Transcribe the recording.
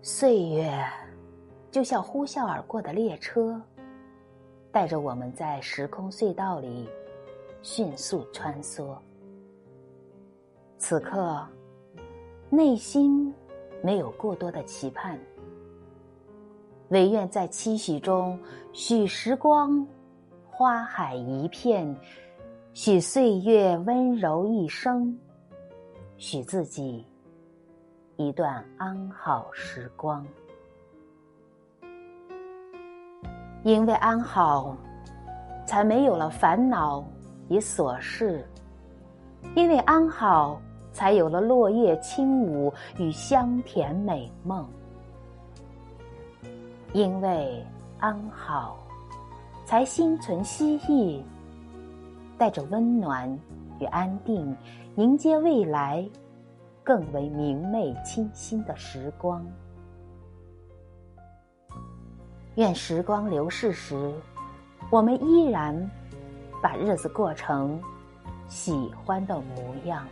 岁月就像呼啸而过的列车，带着我们在时空隧道里迅速穿梭。此刻，内心没有过多的期盼，唯愿在期许中许时光花海一片，许岁月温柔一生，许自己。一段安好时光，因为安好，才没有了烦恼与琐事；因为安好，才有了落叶轻舞与香甜美梦；因为安好，才心存希冀，带着温暖与安定，迎接未来。更为明媚清新的时光。愿时光流逝时，我们依然把日子过成喜欢的模样。